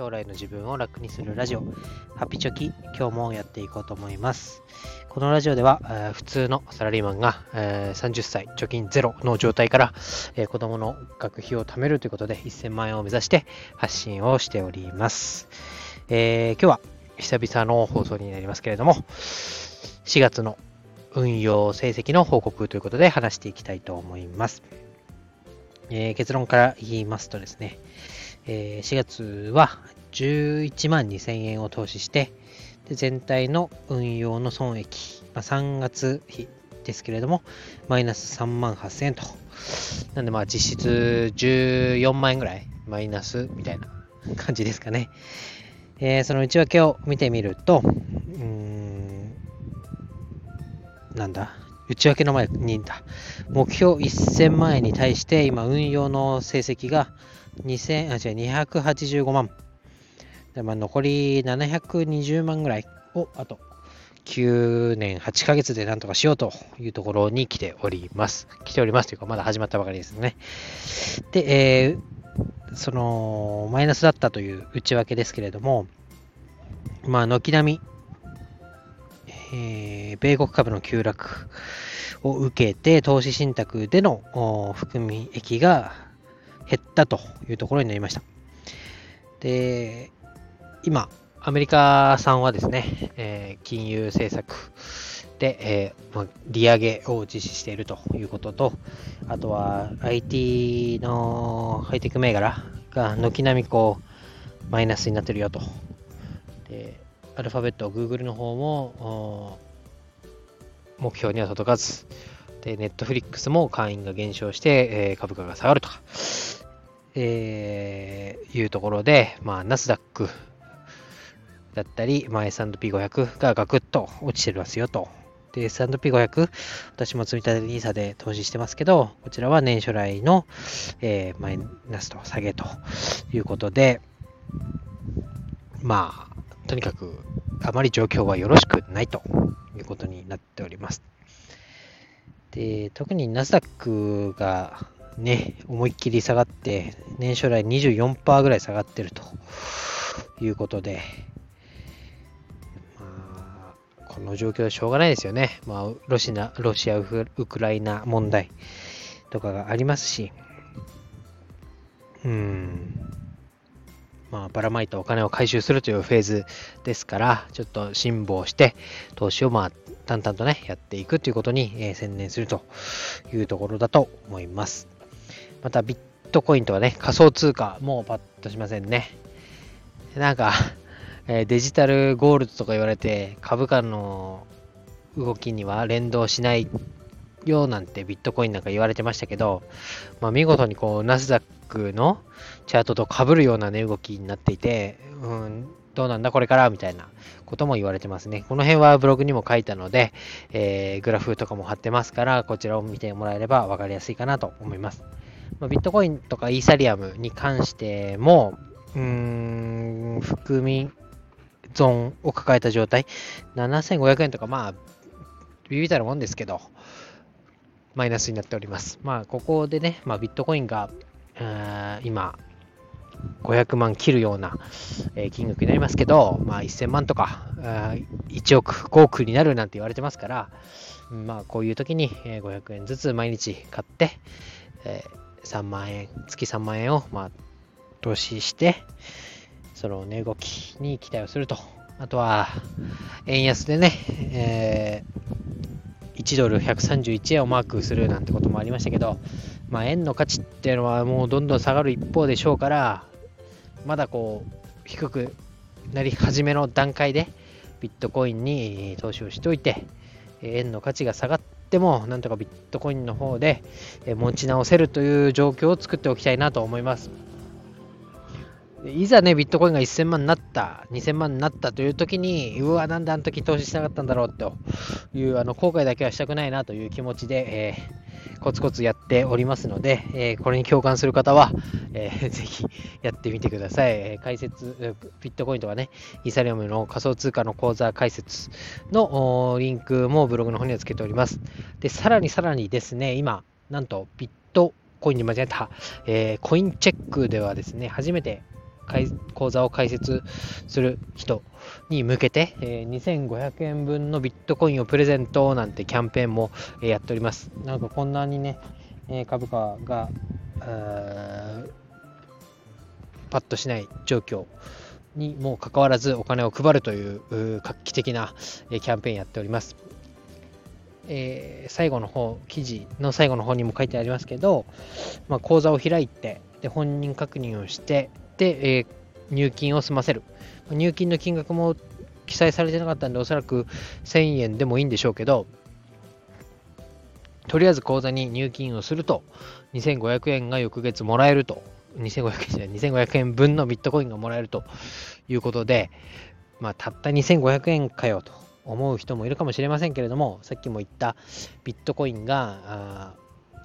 将来の自分を楽にするラジオ、ハピチョキ、今日もやっていこうと思います。このラジオでは、えー、普通のサラリーマンが、えー、30歳、貯金ゼロの状態から、えー、子供の学費を貯めるということで1000万円を目指して発信をしております。え今日は久々の放送になりますけれども、4月の運用成績の報告ということで話していきたいと思います。え、結論から言いますとですね、えー、4月は11万2000円を投資して、全体の運用の損益、まあ、3月比ですけれども、マイナス3万8000円と。なんでまあ実質14万円ぐらいマイナスみたいな感じですかね。その内訳を見てみると、うん、なんだ、内訳の前にだ、目標1000万円に対して今運用の成績が2000あ違う285万。でまあ、残り720万ぐらいをあと9年8ヶ月でなんとかしようというところに来ております。来ておりますというか、まだ始まったばかりですね。で、えー、そのマイナスだったという内訳ですけれども、まあ、軒並み、えー、米国株の急落を受けて、投資信託での含み益が減ったというところになりました。で、今、アメリカさんはですね、えー、金融政策で、えーま利上げを実施しているということと、あとは IT のハイテク銘柄が軒並みこうマイナスになってるよと。で、アルファベット、Google の方も目標には届かず、で、ネットフリックスも会員が減少して、えー、株価が下がるとか、えー、いうところで、まあ、ナスダックだったり、まあ、S&P500 がガクッと落ちてますよと。で、S&P500、私も積み立て NISA で投資してますけど、こちらは年初来の、えー、マイナスと下げということで、まあ、とにかく、あまり状況はよろしくないということになっております。で、特にナスダックがね、思いっきり下がって、年初来24%ぐらい下がってるということで、まあ、この状況はしょうがないですよね。まあ、ロシア、ロシアウクライナ問題とかがありますし、うん、まあ、ばらまいたお金を回収するというフェーズですから、ちょっと辛抱して、投資をまあ、淡々とね、やっていくということに、え、専念するというところだと思います。また、ビットコインとはね、仮想通貨、もうパッとしませんね。なんか、え、デジタルゴールドとか言われて、株価の動きには連動しないようなんてビットコインなんか言われてましたけど、まあ、見事にこうナスダックのチャートと被るような値動きになっていて、うん、どうなんだこれからみたいなことも言われてますね。この辺はブログにも書いたので、えー、グラフとかも貼ってますから、こちらを見てもらえれば分かりやすいかなと思います。まあ、ビットコインとかイーサリアムに関しても、うん、含み損を抱えた状態、7500円とか、まあ、ビビたるもんですけど、マイナスになっております。まあ、ここでね、まあ、ビットコインが、今、500万切るような、え、金額になりますけど、まあ、1000万とか、1億、5億になるなんて言われてますから、まあ、こういう時に500円ずつ毎日買って、えー、3万円、月3万円を、まあ、投資して、その値動きに期待をすると。あとは、円安でね、えー、1ドル131円をマークするなんてこともありましたけど、まあ、円の価値っていうのはもうどんどん下がる一方でしょうから、まだこう、低くなり始めの段階で、ビットコインに投資をしておいて、円の価値が下がっても、なんとかビットコインの方で持ち直せるという状況を作っておきたいなと思います。いざね、ビットコインが1000万になった、2000万になったという時に、うわ、なんであの時投資しなかったんだろうというあの後悔だけはしたくないなという気持ちで、えー、コツコツやっておりますので、えー、これに共感する方は、えー、ぜひやってみてください。え解説、ビットコインとかね、イーサリアムの仮想通貨の口座解説のリンクもブログの方にはつけております。で、さらにさらにですね、今、なんとビットコインに間違えた、えー、コインチェックではですね、初めて口座を開設する人に向けて、え、2500円分のビットコインをプレゼントなんてキャンペーンも、え、やっております。なんかこんなにね、え、株価が、パッとしない状況にもかかわらずお金を配るという画期的な、え、キャンペーンやっております。えー、最後の方、記事の最後の方にも書いてありますけど、まあ、口座を開いて、で本人確認をして、えー、入金を済ませる。入金の金額も記載されてなかったんで、おそらく1000円でもいいんでしょうけど、とりあえず口座に入金をすると、2500円が翌月もらえると、2500円じゃない、2500円分のビットコインがもらえると。いうことで、まあ、たった2500円かよと思う人もいるかもしれませんけれども、さっきも言ったビットコインが、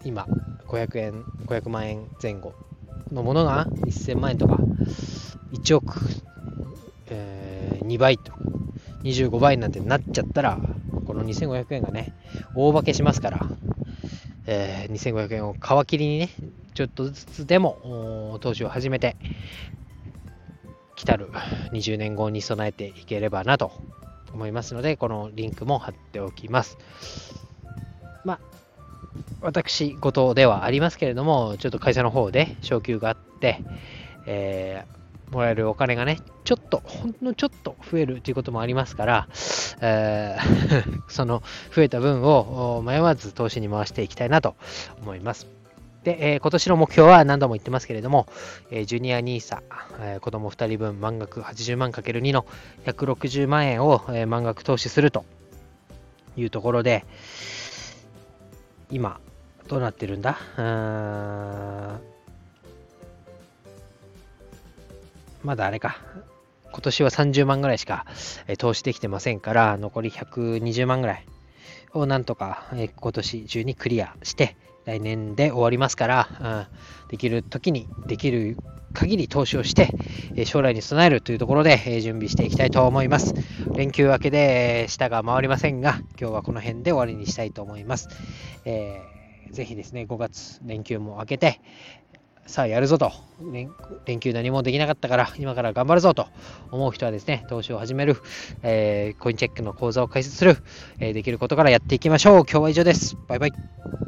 今、500円、500万円前後。のものが1000万円とか、1億、えー、2倍と、25倍なんてなっちゃったら、この2500円がね、大化けしますから、えー、2500円を皮切りにね、ちょっとずつでも投資を始めて、来たる20年後に備えていければなと思いますので、このリンクも貼っておきます。まあ、私事ではありますけれども、ちょっと会社の方で昇給があって、えー、もらえるお金がね、ちょっと、ほんのちょっと増えるということもありますから、えー その増えた分を迷わず投資に回していきたいなと思います。で、えー、今年の目標は何度も言ってますけれども、えー、ジュニア NISA、えー、子供2人分満額80万 ×2 の160万円を、えー、満額投資するというところで、今、どうなってるんだ？うー。んまだあれか。今年は30万ぐらいしか、え投資できてませんから、残り120万ぐらいをなんとか、え今年中にクリアして、来年で終わりますから、うん、できる時にできる限り投資をして、え将来に備えるというところで、え準備していきたいと思います。連休明けで舌が回りませんが、今日はこの辺で終わりにしたいと思います。えー、ぜひですね、5月連休も明けて、さあやるぞと連、連休何もできなかったから今から頑張るぞと思う人はですね、投資を始める、えー、コインチェックの講座を開設する、えー、できることからやっていきましょう。今日は以上です。バイバイ。